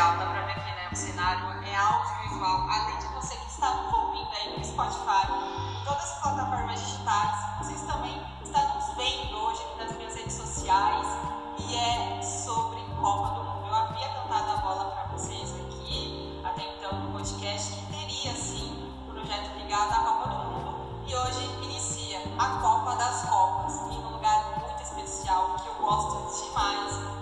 social, dá pra ver que né, o cenário é audiovisual, além de você que está nos ouvindo aí no Spotify, em todas as plataformas digitais, vocês também estão nos vendo hoje aqui nas minhas redes sociais e é sobre Copa do Mundo. Eu havia cantado a bola pra vocês aqui, até então no podcast, que teria sim um projeto ligado à Copa do Mundo e hoje inicia a Copa das Copas, em um lugar muito especial que eu gosto demais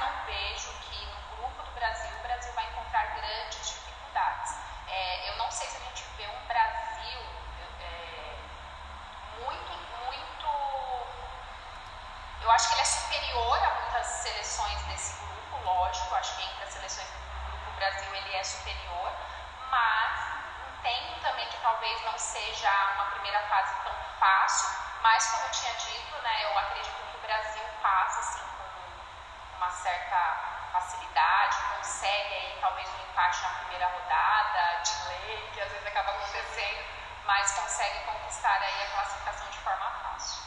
não vejo que no grupo do Brasil, o Brasil vai encontrar grandes dificuldades. É, eu não sei se a gente vê um Brasil é, muito, muito. Eu acho que ele é superior a muitas seleções desse grupo, lógico, acho que entre as seleções do grupo Brasil ele é superior, mas entendo também que talvez não seja uma primeira fase tão fácil, mas como eu tinha dito, né, eu acredito que o Brasil passa assim, certa facilidade, consegue aí talvez um empate na primeira rodada, de lei que às vezes acaba acontecendo, mas consegue conquistar aí a classificação de forma fácil.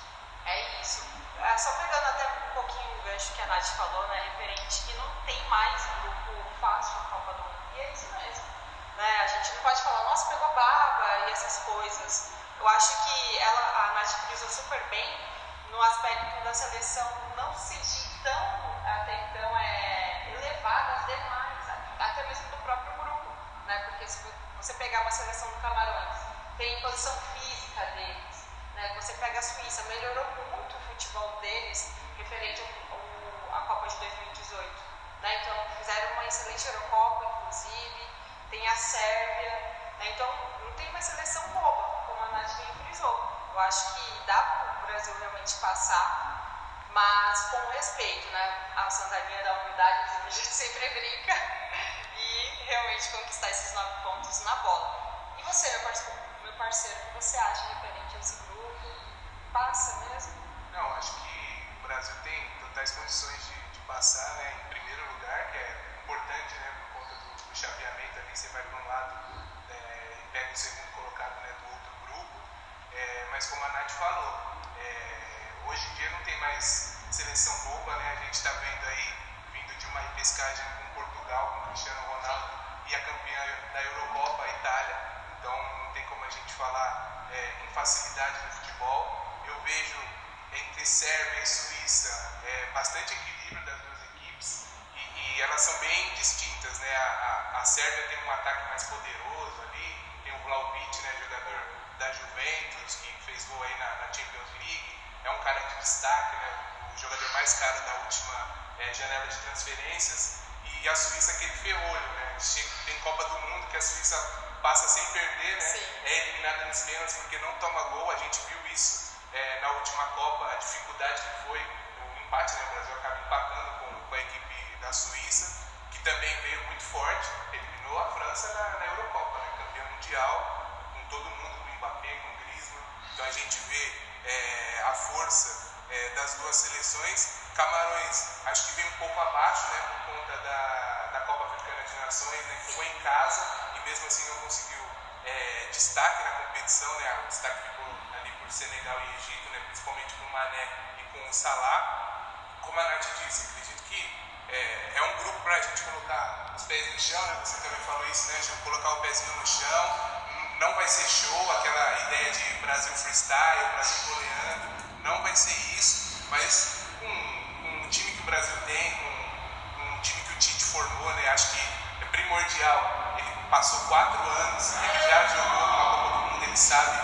É isso. É, só pegando até um pouquinho o gancho que a Nath falou, né, referente que não tem mais grupo fácil na Copa do Mundo, e é isso mesmo. Né? A gente não pode falar, nossa, pegou baba e essas coisas. Eu acho que ela, a Nath frisou super bem no aspecto da seleção não se sentir tão Porque se você pegar uma seleção do Camarões, tem posição física deles. Né? Você pega a Suíça, melhorou muito o futebol deles referente ao, ao, à Copa de 2018. Né? Então, fizeram uma excelente Eurocopa, inclusive. Tem a Sérvia. Né? Então, não tem uma seleção boba, como a Nath frisou. Eu acho que dá para o Brasil realmente passar, mas com respeito, né? A sandalinha da humildade, a gente sempre brinca, realmente conquistar esses nove pontos na bola. E você, meu parceiro, meu parceiro o que você acha referente a esse grupo? Passa mesmo? Não, acho que o Brasil tem totais condições de, de passar né, em primeiro lugar, que é importante né, por conta do, do chaveamento ali, você vai para um lado é, e pega o segundo colocado né, do outro grupo. É, mas como a Nath falou, é, hoje em dia não tem mais seleção boba, né? A gente está vendo aí, vindo de uma repescagem com Portugal, com Cristiano Ronaldo e a campeã da Eurocopa, a Itália. Então não tem como a gente falar é, facilidade no futebol. Eu vejo entre Sérvia e Suíça é, bastante equilíbrio das duas equipes e, e, elas são bem distintas, né? A, a, a Sérvia tem um ataque mais poderoso ali, tem o Vlaovic, né, jogador da Juventus, que fez gol aí na, na, Champions League, é um cara de destaque, né, o jogador mais caro da última é, janela de transferências, e a Suíça aquele ferrolho, né, tem Copa do Mundo que a Suíça passa sem perder, né, é eliminada nos pênaltis porque não toma gol, a gente viu isso é, na última Copa, a dificuldade que foi o empate, né, o Brasil acaba empatando com, com a equipe da Suíça, que também veio muito forte, eliminou a França na, na Eurocopa, né, campeão mundial, com todo mundo Mbappé, com Griezmann. Então a gente vê é, a força é, das duas seleções. Camarões, acho que vem um pouco abaixo, né, conta da, da Copa Africana de Nações, né, foi em casa e mesmo assim não conseguiu é, destaque na competição, né, o destaque ficou ali por Senegal e Egito, né, principalmente com o Mané e com o Salah. Como a Nath disse, acredito que é, é um grupo para a gente colocar os pés no chão, né, você também falou isso, né, colocar o pezinho no chão, não vai ser show, aquela ideia de Brasil freestyle, Brasil goleando, não vai ser isso, mas com, com o time que o Brasil tem, com, com o time que o Tite formou, né, acho que é primordial. Ele passou quatro anos, ele já jogou na Copa do Mundo, ele sabe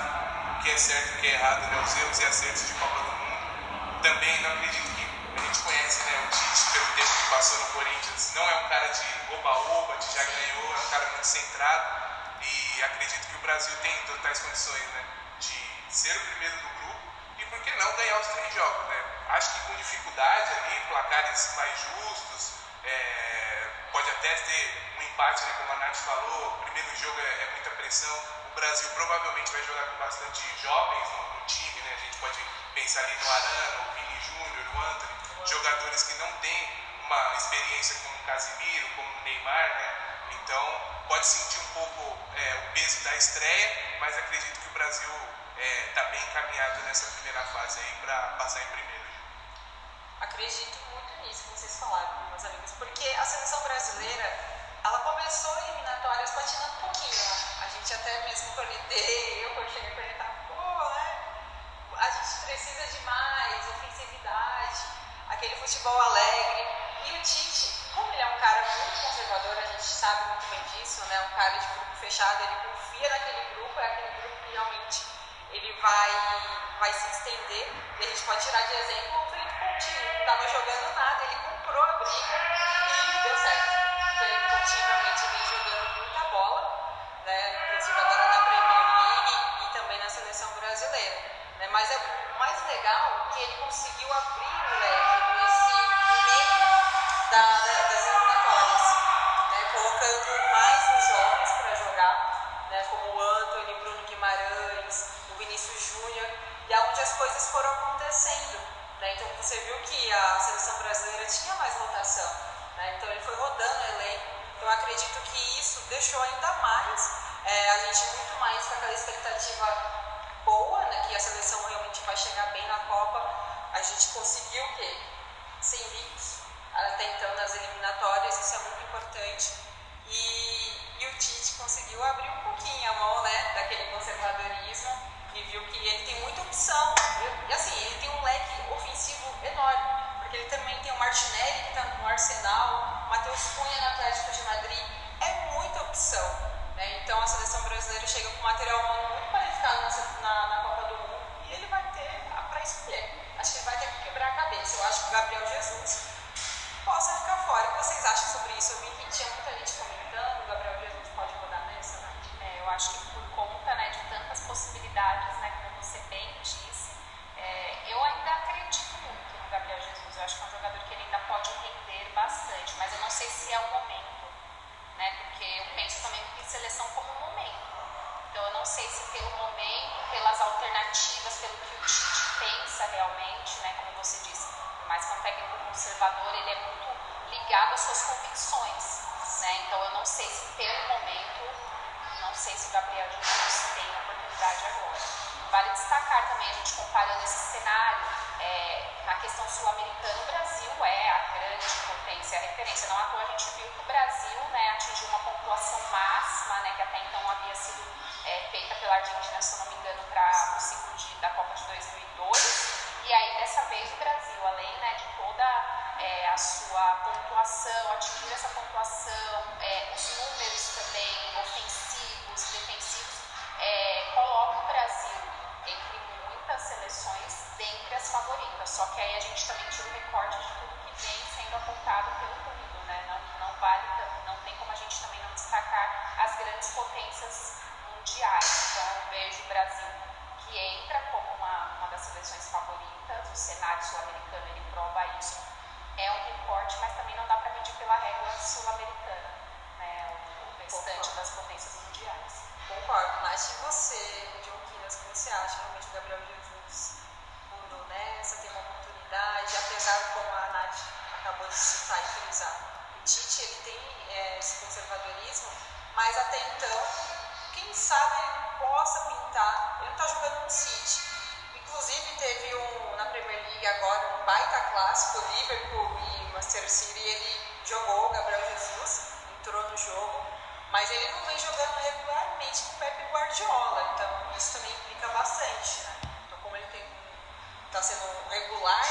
o que é certo e o que é errado, né, os erros e acertos de Copa do Mundo. Também não acredito que a gente conhece né, o Tite pelo tempo que passou no Corinthians, não é um cara de oba-oba, de já ganhou, é um cara muito centrado e acredito que o Brasil tem totais condições né, de ser o primeiro do grupo e por que não ganhar os três jogos. Né? Acho que com dificuldade ali, placares mais justos, é, pode até ter um empate, né, como a Nath falou, o primeiro jogo é, é, muita pressão, o Brasil provavelmente vai jogar com bastante jovens no, no time, né? a gente pode pensar ali no Arana, o Vini Júnior, o Anthony, jogadores que não têm uma experiência como o Casimiro, como o Neymar, né? então pode sentir um pouco é, o peso da estreia, mas acredito que o Brasil está é, bem encaminhado nessa primeira fase aí para passar em primeiro. Acredito muito nisso que vocês falaram, meus amigos, porque a seleção brasileira ela começou eliminatórias patinando um pouquinho. Né? A gente até mesmo cornetei, eu cheguei a cornetar, pô, né? A gente precisa de mais ofensividade, aquele futebol alegre. E o Tite, como ele é um cara muito conservador, a gente sabe muito bem disso, né? Um cara de grupo fechado, ele confia naquele grupo, é aquele grupo que realmente ele vai, vai se estender. E a gente pode tirar de exemplo não estava jogando nada, ele comprou a briga e deu certo. Coutinho realmente vem jogando muita bola, né? Inclusive agora na Premier League e também na seleção brasileira. Né? Mas é o mais legal que ele conseguiu abrir Né? Então você viu que a seleção brasileira tinha mais rotação, né? então ele foi rodando o elenco. Então acredito que isso deixou ainda mais é, a gente muito mais com aquela expectativa boa, né? que a seleção realmente vai chegar bem na Copa, a gente conseguiu o quê? Ser invictos até então nas eliminatórias, isso é muito importante. E, e o Tite conseguiu abrir um pouquinho a mão né, daquele conservadorismo viu que ele tem muita opção. E assim, ele tem um leque ofensivo enorme, porque ele também tem o Martinelli que está no Arsenal, o Matheus Cunha no Atlético de Madrid, é muita opção. Né? Então a seleção brasileira chega com material humano muito qualificado na, na, na Copa do Mundo e ele vai ter para escolher. Acho que ele vai ter que quebrar a cabeça. Eu acho que o Gabriel Jesus possa ficar fora. O que vocês acham sobre isso? Eu vi que tinha muita gente comentando, o Gabriel Jesus pode rodar nessa, né? É, eu acho que por conta né, de tantas possibilidades, né, como você bem disse, é, eu ainda acredito muito no Gabriel Jesus. Eu acho que é um jogador que ele ainda pode render bastante, mas eu não sei se é o momento, né? Porque eu penso também em seleção como um momento. Então eu não sei se pelo momento, pelas alternativas, pelo que o Tite pensa realmente, né? Como você disse, mais que é um técnico conservador, ele é muito ligado às suas convicções, né? Então eu não sei se pelo momento, não sei se o Gabriel Jesus tem oportunidade agora. Vale destacar também, a gente comparando esse cenário, é, na questão sul-americana, o Brasil é a grande potência, a referência. Não à toa a gente viu que o Brasil né, atingiu uma pontuação máxima, né, que até então havia sido é, feita pela Argentina, se não me engano, para o ciclo de, da Copa de 2002. E aí, dessa vez, o Brasil, além né, de toda é, a sua que aí a gente também tira o recorte de tudo que vem sendo apontado pelo mundo, né? Não, não vale, não tem como a gente também não destacar as grandes potências mundiais. Então eu vejo o Brasil que entra como uma, uma das seleções favoritas, o cenário sul-americano ele prova isso. É um recorte, mas também não dá para medir pela regra sul-americana, né? o restante das potências mundiais. Concordo, mas e você, John Quinas, o que você acha? Realmente o Gabriel Jesus nessa, tem uma oportunidade, apesar como a Nath acabou de citar e frisar, o Tite ele tem é, esse conservadorismo, mas até então, quem sabe ele possa pintar, ele não está jogando no City. Inclusive teve um, na Premier League agora um baita clássico, Liverpool e Manchester City, ele jogou o Gabriel Jesus, entrou no jogo, mas ele não vem jogando regularmente com o Pepe Guardiola, então isso também implica bastante, né? Está sendo regular,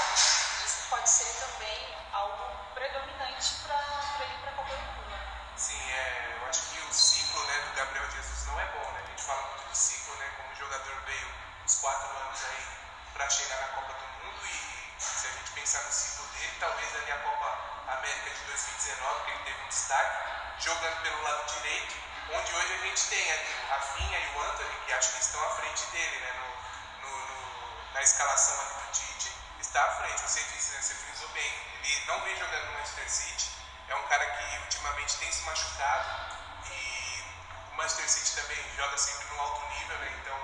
isso pode ser também algo predominante para ele para Copa do Mundo. Né? Sim, é, eu acho que o ciclo né, do Gabriel Jesus não é bom, né? A gente fala muito de ciclo, né? Como jogador veio uns quatro anos aí para chegar na Copa do Mundo e se a gente pensar no ciclo dele, talvez ali a Copa América de 2019, que ele teve um destaque, jogando pelo lado direito, onde hoje a gente tem ali o Rafinha e o Anthony, que acho que estão à frente dele, né? No, escalação ali do Tite, está à frente. Você disse, né? Você frisou bem. Ele não vem jogando no Manchester City, é um cara que ultimamente tem se machucado e o Manchester City também joga sempre no alto nível, né? Então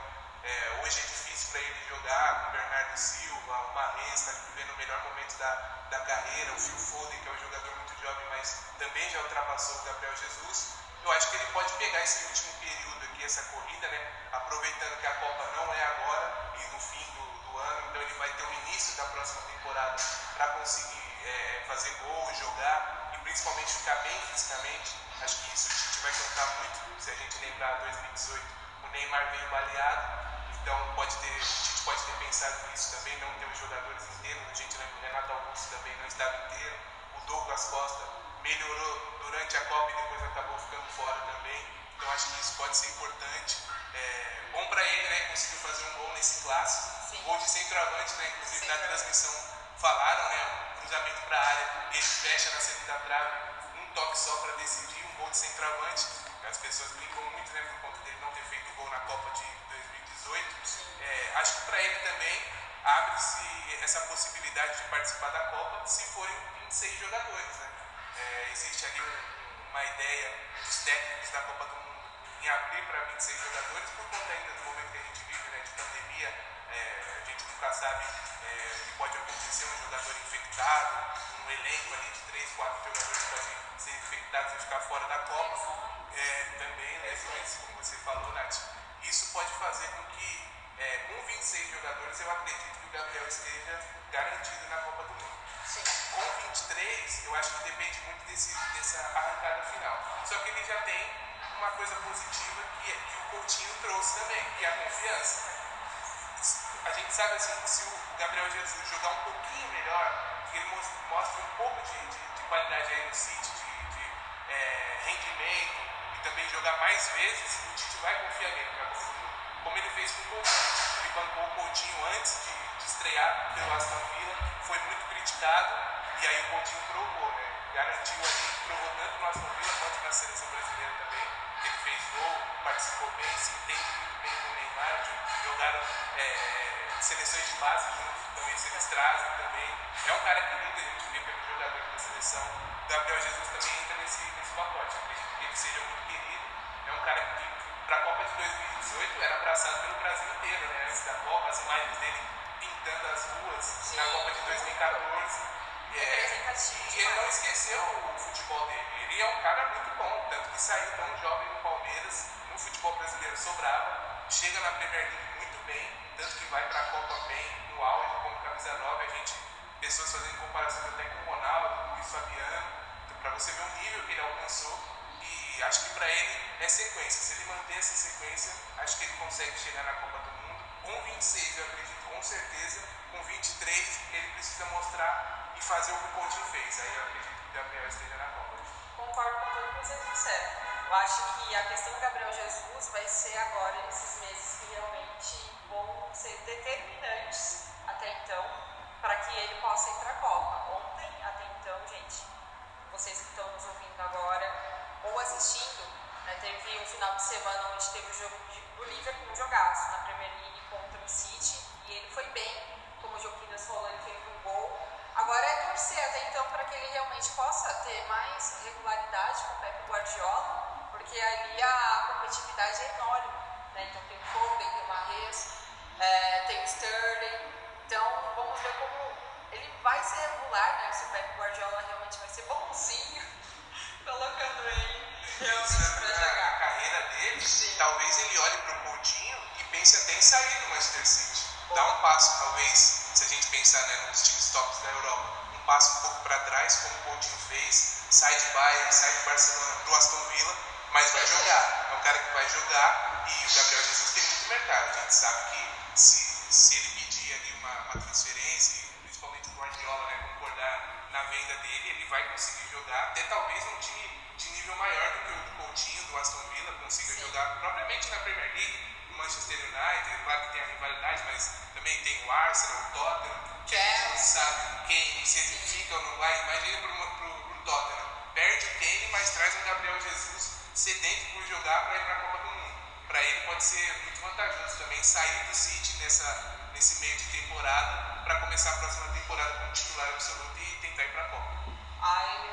é, hoje é difícil para ele jogar o Bernardo Silva, o Marrez está vivendo o melhor momento da, da carreira, o Phil Foden, que é um jogador muito jovem, mas também já ultrapassou o Gabriel Jesus. Eu acho que ele pode pegar esse último período aqui, essa corrida, né? Aproveitando que a Copa não é agora e no fim do, ano, então ele vai ter o início da próxima temporada para conseguir é, fazer gol, jogar e principalmente ficar bem fisicamente. Acho que isso a gente vai contar muito, se a gente lembrar 2018, o Neymar veio baleado, então pode ter, a gente pode ter pensado nisso também, não ter os jogadores inteiros, a gente lembra o Renato Augusto também não estava inteiro, o Douglas Costa melhorou durante a Copa e depois acabou ficando fora também. Então acho que isso pode ser importante. É, bom para ele, né? Conseguiu fazer um gol nesse clássico. Sim. Gol de centroavante, né? Inclusive Sim. na transmissão falaram, né? Um cruzamento para a área, ele fecha na segunda trave, um toque só para decidir, um gol de centroavante. As pessoas brincam muito, né? Por conta dele não ter feito gol na Copa de 2018. É, acho que para ele também abre-se essa possibilidade de participar da Copa se forem 26 jogadores, né? É, existe ali um, uma ideia dos técnicos da Copa do Mundo em abrir para 26 jogadores por conta ainda do momento que a gente vive, né, de pandemia. Nunca sabe é, o que pode acontecer, um jogador infectado, um elenco ali de 3, 4 jogadores podem ser infectados e ficar fora da Copa. É, também, lesões, como você falou, Nath. Isso pode fazer com que é, com 26 jogadores, eu acredito que o Gabriel esteja garantido na Copa do Mundo. Sim. Com 23, eu acho que depende muito desse, dessa arrancada final. Só que ele já tem uma coisa positiva que, é, que o Coutinho trouxe também, que é a confiança. A gente sabe assim, se o Gabriel Jesus jogar um pouquinho melhor, que ele mostre um pouco de, de, de qualidade aí no City, de, de é, rendimento e também jogar mais vezes, o Tite vai confiar nele Copa do Mundo. Como ele fez com o Coutinho. Ele bancou o Coutinho antes de, de estrear pelo Aston Villa, foi muito criticado e aí o Coutinho provou, né? Garantiu ali, provou tanto no Aston Villa quanto na seleção brasileira também, que ele fez gol, participou bem, se entende muito bem com o Neymar, jogaram é, seleções de base juntos, então isso eles trazem também. É um cara que muita gente vê pelo jogador da seleção. Gabriel Jesus também entra nesse, nesse pacote. Acredito que ele seja muito querido. É um cara que, para a Copa de 2018, era abraçado pelo Brasil inteiro, né? Antes da Copa, as imagens dele pintando as ruas Sim. na Copa de 2014. É, e ele não esqueceu o futebol dele. Ele é um cara muito bom, tanto que saiu tão jovem no Palmeiras, no futebol brasileiro sobrava, chega na Premier League muito bem, tanto que vai para a Copa bem, no auge, como camisa 9, a gente, pessoas fazendo comparações até com o Ronaldo, com o Luiz Fabiano, para você ver o nível que ele alcançou. E acho que para ele é sequência. Se ele manter essa sequência, acho que ele consegue chegar na Copa do Mundo. Com 26, eu acredito com certeza. Com 23, ele precisa mostrar e fazer o que o Coutinho fez. Aí eu acredito que o Gabriel esteja na Copa. Concordo com tudo que você disseram. Eu acho que a questão do Gabriel Jesus vai ser agora, nesses meses que realmente vão ser determinantes até então, para que ele possa ir para a Copa. Ontem, até então, gente, vocês que estão nos ouvindo agora ou assistindo, né, teve um final de semana onde teve o jogo de, do Liverpool um jogaço na Premier League contra o City e ele foi bem, como o Joaquinas falou, ele fez um gol. Agora é torcer até então para que ele realmente possa ter mais regularidade com o Pep Guardiola, porque ali a competitividade é enorme. Né? Então tem o Foden, tem o Mahrez, é, tem o Sterling. Então vamos ver como ele vai ser regular, né? Se o Pep Guardiola realmente vai ser bonzinho, colocando ele realmente para Na jogar. carreira dele, Sim. talvez ele olhe para o Coutinho e pense até em sair do Manchester City. Dar um passo, talvez, se a gente pensar né, nos times tops da Europa, um passo um pouco para trás, como o Coutinho fez, sai de Bayern, sai de Barcelona pro Aston Villa, mas vai jogar. É um cara que vai jogar e o Gabriel Jesus tem muito mercado. A gente sabe que se, se ele pedir ali uma, uma transferência, principalmente o Guardiola né, concordar na venda dele, ele vai conseguir jogar, até talvez num time de nível maior do que o Coutinho, do Aston Villa, consiga jogar propriamente na Premier League, no Manchester United, claro que tem a rivalidade, mas também tem o Arsenal, o Tottenham, que gente não sabe quem, se ele fica ou não vai, imagina pro, pro, pro Tottenham, perde o Kane, mas traz um Gabriel Jesus sedento por jogar para ir para a Copa do Mundo. Para ele pode ser muito vantajoso também sair do City nessa, nesse meio de temporada para começar a próxima temporada como titular absoluto e tentar ir para a Copa. Ai,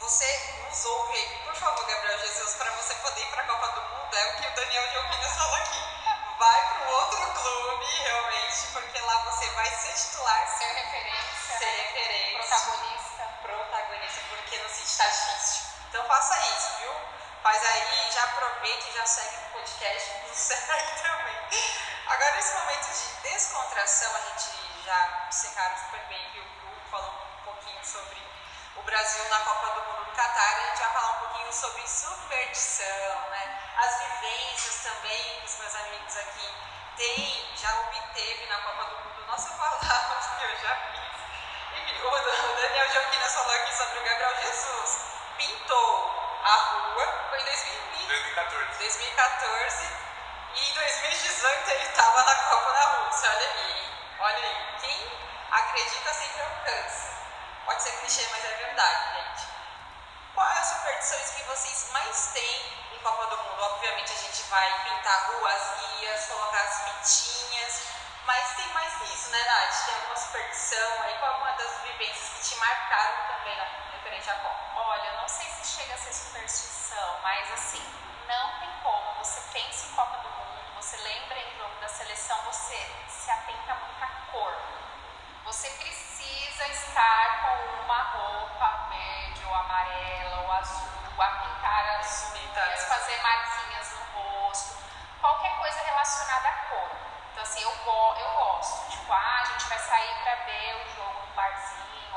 você nos ouve, por favor, Gabriel Jesus, para você poder ir para a Copa do Mundo, é o que o Daniel Gioquinas falou aqui. Vai para o outro clube, realmente, porque lá você vai ser titular, Ser referência, ser referência, protagonista. protagonista, porque no City está difícil. Então faça isso, viu? Faz aí, já aproveita e já segue o podcast, nos segue também. Agora, nesse momento de descontração, a gente já secaram super bem o grupo, falando um pouquinho sobre o Brasil na Copa do Mundo do Catar, a gente vai falar um pouquinho sobre superstição, né? As vivências também que os meus amigos aqui têm, já obteve na Copa do Mundo. Nossa, eu falava que eu já fiz. Enfim, o Daniel Joquinas falou aqui sobre o Gabriel Jesus. Pintou a rua, foi em 2020. 2014. 2014 e em 2018 ele estava na Copa da Rússia. Olha aí, olha aí. Quem acredita sempre alcança. Pode ser clichê, mas é verdade, gente. Quais as superstições que vocês mais têm em Copa do Mundo? Obviamente a gente vai pintar a rua, as guias, colocar as fitinhas, mas tem mais que isso, né, Nath? Tem alguma superstição aí? Qual é uma das vivências que te marcaram também na, referente à Copa? Olha, se chega a ser superstição, mas assim, não tem como. Você pensa em Copa do Mundo, você lembra em jogo da seleção, você se atenta muito à cor. Você precisa estar com uma roupa verde ou amarela ou azul, a pintar as unhas, as- fazer marquinhas no rosto, qualquer coisa relacionada à cor. Então, assim, eu, eu gosto. Tipo, ah, a gente vai sair pra ver o jogo no barzinho,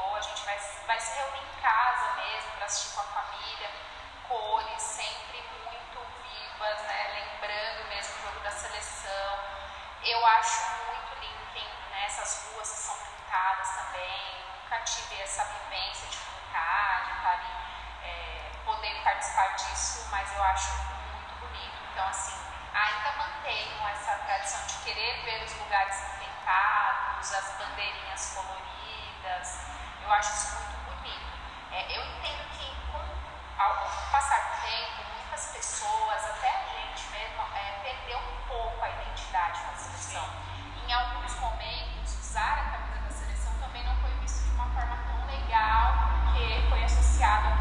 vai, vai se reunir em casa mesmo pra assistir com a família. Cores sempre muito vivas, né? Lembrando mesmo o jogo da seleção. Eu acho muito lindo tem né, essas ruas que são pintadas também. Nunca tive essa vivência de pintar, de estar ali, é, poder participar disso, mas eu acho muito bonito. Então, assim, ainda mantenho essa tradição de querer ver os lugares enfeitados, as bandeirinhas coloridas. Eu acho isso muito bonito. É, eu entendo que com ao passar do tempo, muitas pessoas, até a gente mesmo, é, perdeu um pouco a identidade com a seleção. Em alguns momentos, usar a camisa da seleção também não foi visto de uma forma tão legal, porque foi associado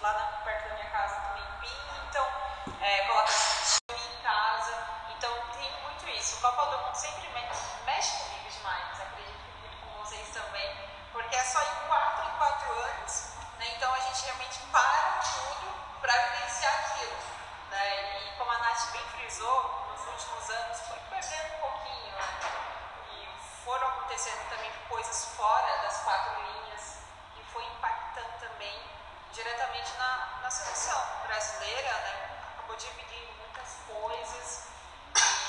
lá na, dividindo muitas coisas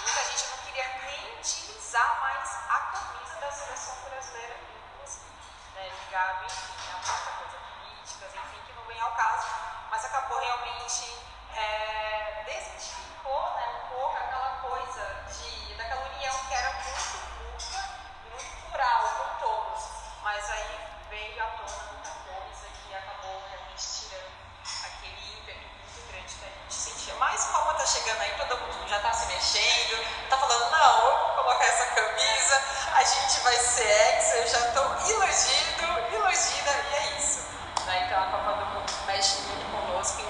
muita gente não queria nem utilizar mais a camisa da seleção brasileira, né? Vai eu já tô iludido, iludida, e é isso. Né? Então a Copa do Mundo mexe muito conosco,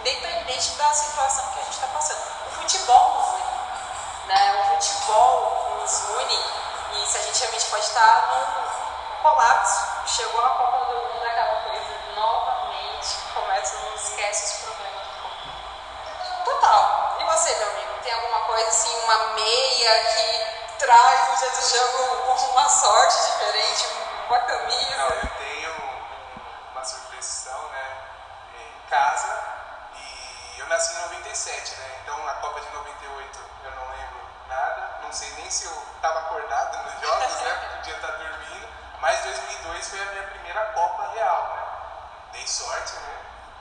independente da situação que a gente está passando. O futebol nos une, né? O futebol nos une, e se a gente realmente pode estar num colapso. Chegou a Copa do Mundo, aquela coisa novamente, começa, não esquece os problemas do corpo. Total. E você, meu amigo, tem alguma coisa assim, uma meia que traz no dia do jogo uma sorte diferente, uma camisa? Não, eu tenho uma superstição, né, em casa, e eu nasci em 97, né, então na Copa de 98 eu não lembro nada, não sei nem se eu estava acordado nos jogos, né, podia estar dormindo, mas 2002 foi a minha primeira Copa real, né? Dei sorte, né?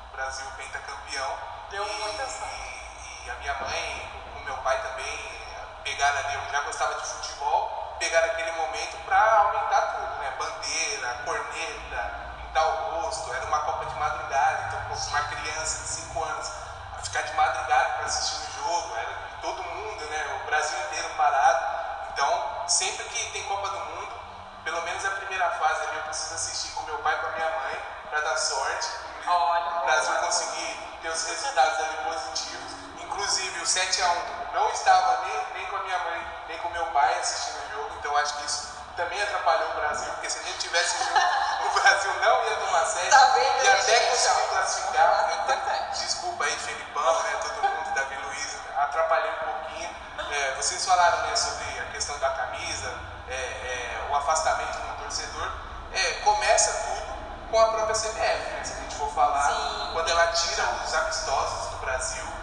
O Brasil pentacampeão. Deu e, muita sorte. E, e a minha mãe, o meu pai também, pegaram ali, eu já gostava de futebol, pegaram aquele momento para aumentar tudo, né? Bandeira, corneta, pintar o rosto. Era uma Copa de madrugada, então uma criança de 5 anos ficar de madrugada para assistir o jogo, era todo mundo, né? O Brasil inteiro parado. Então, sempre que tem Copa do Mundo, pelo menos a primeira fase ali eu preciso assistir com meu pai e com a minha mãe para dar sorte. Olha, o Brasil conseguir ter os resultados ali positivos. Inclusive, o 7x1 não estava nem, nem com a minha mãe, nem com meu pai assistindo o jogo, então acho que isso também atrapalhou o Brasil, porque se a gente tivesse jogo, o Brasil não ia tomar série tá e até conseguir classificar. Né? Então, desculpa aí, Felipão, né, todo mundo, Davi Luiz, atrapalhei um pouquinho. É, vocês falaram né, sobre a questão da camisa, é, é, o afastamento do torcedor. É, começa tudo com a própria CBF, né, se a gente for falar, Sim. quando ela tira os amistosos do Brasil,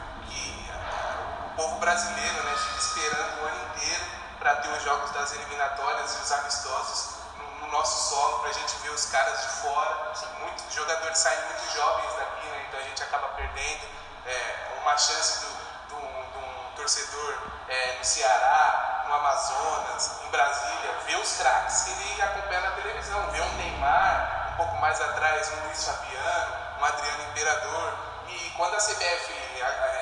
povo brasileiro né, esperando o ano inteiro para ter os jogos das eliminatórias e os amistosos no, no nosso solo, para a gente ver os caras de fora. Muitos jogadores saem muito jovens daqui, né, então a gente acaba perdendo é, uma chance do, do, do um torcedor é, no Ceará, no Amazonas, em Brasília, ver os craques que ele acompanha na televisão, ver um Neymar, um pouco mais atrás, um Luiz Fabiano, um Adriano Imperador. E quando a CBF, por,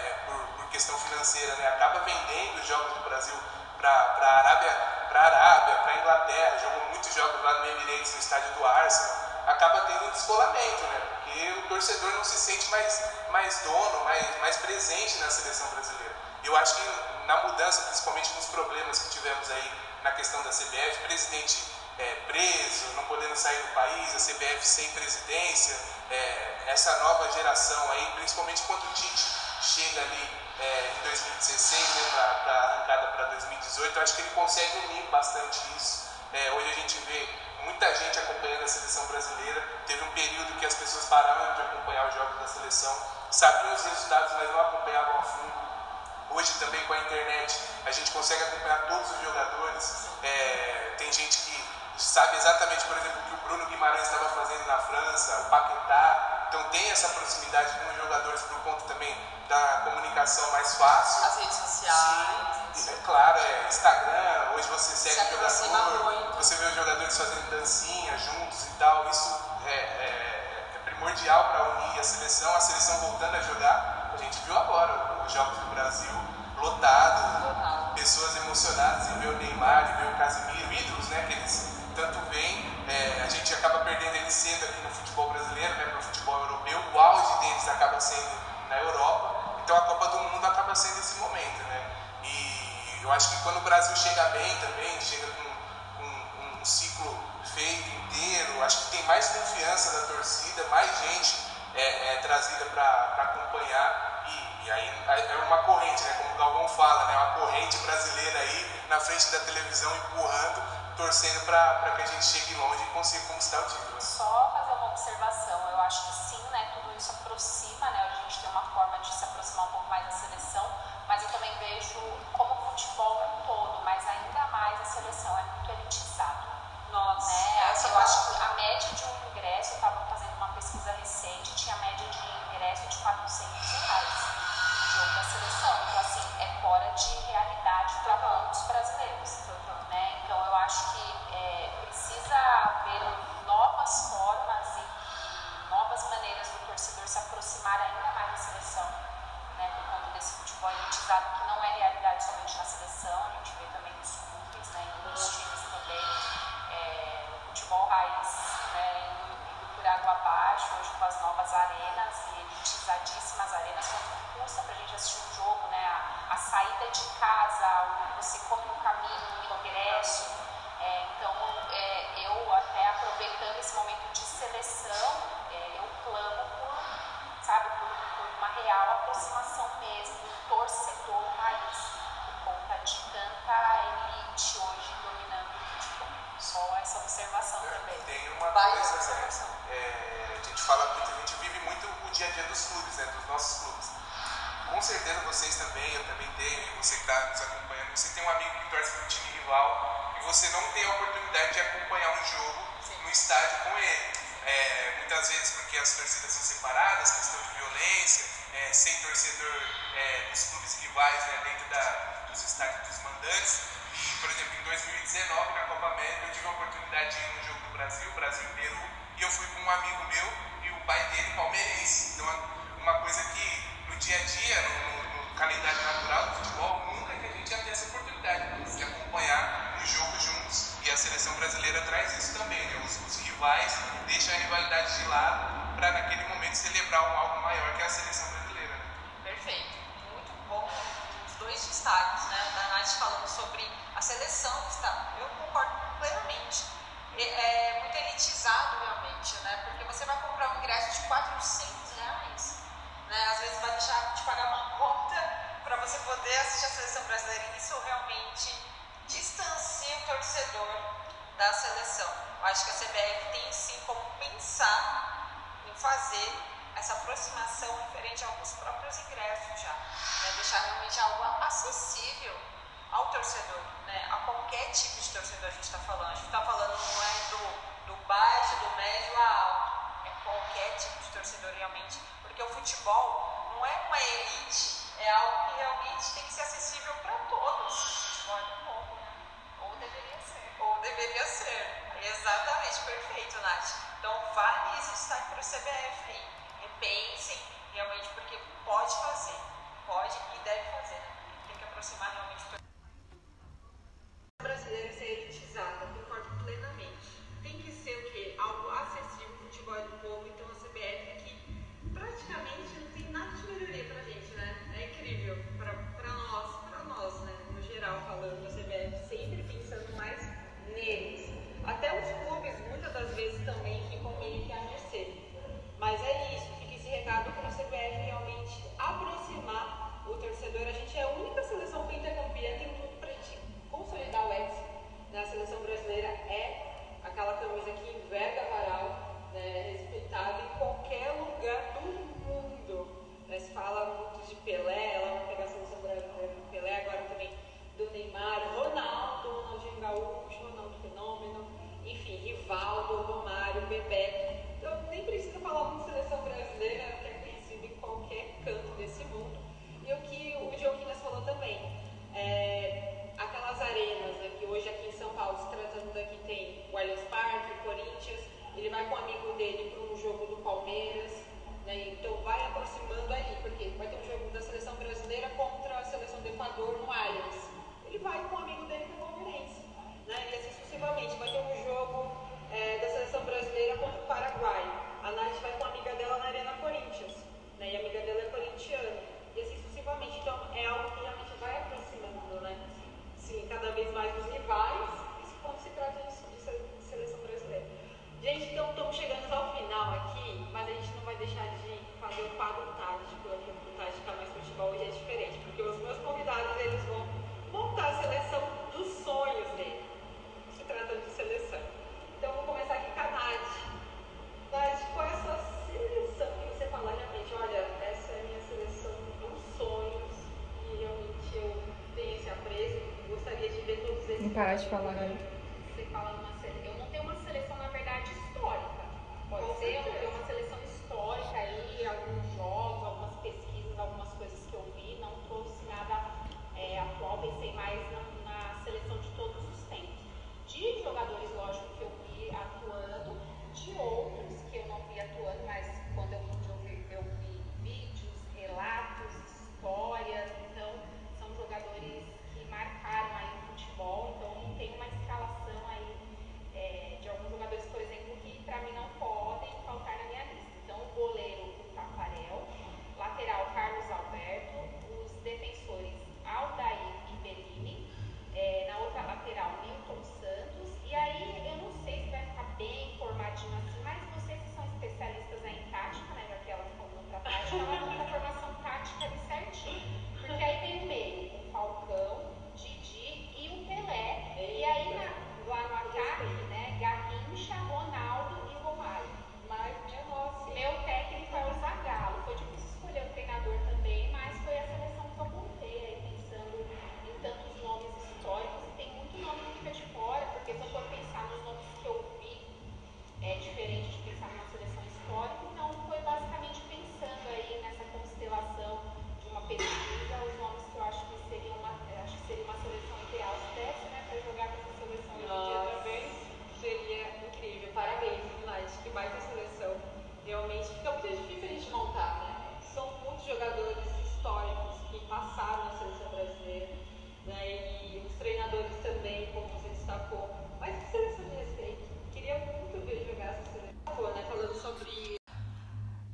questão financeira, né, acaba vendendo os jogos do Brasil para a Arábia, para Arábia, para Inglaterra, jogou muitos jogos lá no Emirates, no estádio do Arsenal, acaba tendo um descolamento, né? Porque o torcedor não se sente mais, mais dono, mais, mais presente na seleção brasileira. Eu acho que na mudança, principalmente nos problemas que tivemos aí na questão da CBF, presidente é, preso, não podendo sair do país, a CBF sem presidência, é, essa nova geração aí, principalmente quando o Tite chega ali é, em 2016, né, para a arrancada para 2018, eu acho que ele consegue unir bastante isso. É, hoje a gente vê muita gente acompanhando a seleção brasileira. Teve um período que as pessoas pararam de acompanhar os jogos da seleção, sabiam os resultados, mas não acompanhavam a fundo. Hoje também com a internet a gente consegue acompanhar todos os jogadores. É, tem gente que sabe exatamente, por exemplo, o que o Bruno Guimarães estava fazendo na França, o Paquetá. Então tem essa proximidade com os jogadores por conta também da comunicação mais fácil. As redes sociais. Sim, é claro, é Instagram, hoje você segue o jogador, você vê os jogadores fazendo dancinha juntos e tal. Isso é, é, é primordial para unir a seleção, a seleção voltando a jogar. A gente viu agora os jogos do Brasil lotado, lotado. pessoas emocionadas em ver o Neymar, em ver o Casimiro, ídolos, né? Que eles tanto bem, é, a gente acaba perdendo eles cedo aqui no futebol brasileiro, né, para o futebol europeu, o auge deles acaba sendo na Europa, então a Copa do Mundo acaba sendo esse momento, né? E eu acho que quando o Brasil chega bem também, chega com, com um ciclo feito inteiro, acho que tem mais confiança da torcida, mais gente é, é trazida para acompanhar e, e, aí é uma corrente, né? Como o Galvão fala, né? Uma corrente brasileira aí na frente da televisão empurrando torcendo para que a gente chegue longe e consiga conquistar o título. Só fazer uma observação, eu acho que sim, né, tudo isso aproxima, né, a gente tem uma forma de se aproximar um pouco mais da seleção, Tem uma Vai coisa? É, a gente fala muito, a gente vive muito o dia a dia dos clubes, né, dos nossos clubes. Com certeza vocês também, eu também tenho, você que está nos acompanhando, você tem um amigo que torce para um time rival e você não tem a oportunidade de acompanhar um jogo Sim. no estádio com ele. É, muitas vezes porque as torcidas são separadas, questão de violência, é, sem torcedor é, dos clubes rivais né, dentro da, dos estádios dos mandantes. Por exemplo, em 2019, na Copa América, eu tive a oportunidade de ir no jogo do Brasil, Brasil e Peru, e eu fui com um amigo meu e o pai dele palmeirense. Então, uma coisa que no dia a dia, no, no calendário natural do futebol, nunca que a gente ia ter essa oportunidade de acompanhar um jogo juntos. E a seleção brasileira traz isso também, né? Os, os rivais deixam a rivalidade de lado para naquele momento celebrar um algo maior que é a seleção brasileira. Perfeito. Os dois destaques, né? Nath falando sobre a seleção que está. Eu concordo plenamente. É, é muito elitizado realmente, né? Porque você vai comprar um ingresso de 400 reais né? Às vezes vai deixar de pagar uma conta para você poder assistir a seleção brasileira. E isso realmente distancia o torcedor da seleção. Eu acho que a CBF tem sim como pensar em fazer essa aproximação referente alguns próprios ingressos já, né? deixar realmente algo acessível ao torcedor, né? a qualquer tipo de torcedor a gente está falando. A gente está falando não é do, do baixo, do médio a alto, é qualquer tipo de torcedor realmente, porque o futebol não é uma elite, é algo que realmente tem que ser acessível para todos. O futebol é do povo, né? ou deveria ser. Ou deveria ser, exatamente, perfeito, Nath. Então, vale esse destaque para o CBF aí pensem realmente, porque pode fazer, pode e deve fazer. Né? Tem que aproximar realmente. Brasileiros pais falaram né?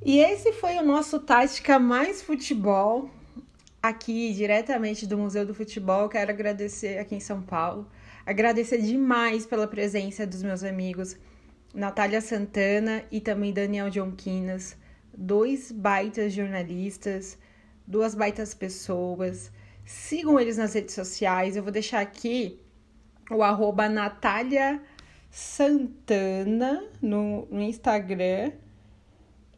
E esse foi o nosso Tática Mais Futebol, aqui diretamente do Museu do Futebol. Quero agradecer aqui em São Paulo, agradecer demais pela presença dos meus amigos Natália Santana e também Daniel Jonquinas, dois baitas jornalistas, duas baitas pessoas. Sigam eles nas redes sociais. Eu vou deixar aqui o arroba Natália Santana no, no Instagram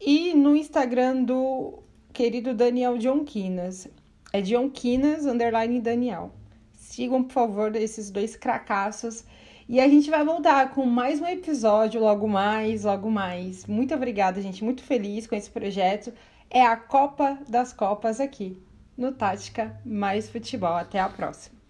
e no Instagram do querido Daniel John Quinas. É John Quinas, underline Daniel. Sigam, por favor, esses dois cracassos. E a gente vai voltar com mais um episódio logo mais, logo mais. Muito obrigada, gente. Muito feliz com esse projeto. É a Copa das Copas aqui no Tática Mais Futebol. Até a próxima.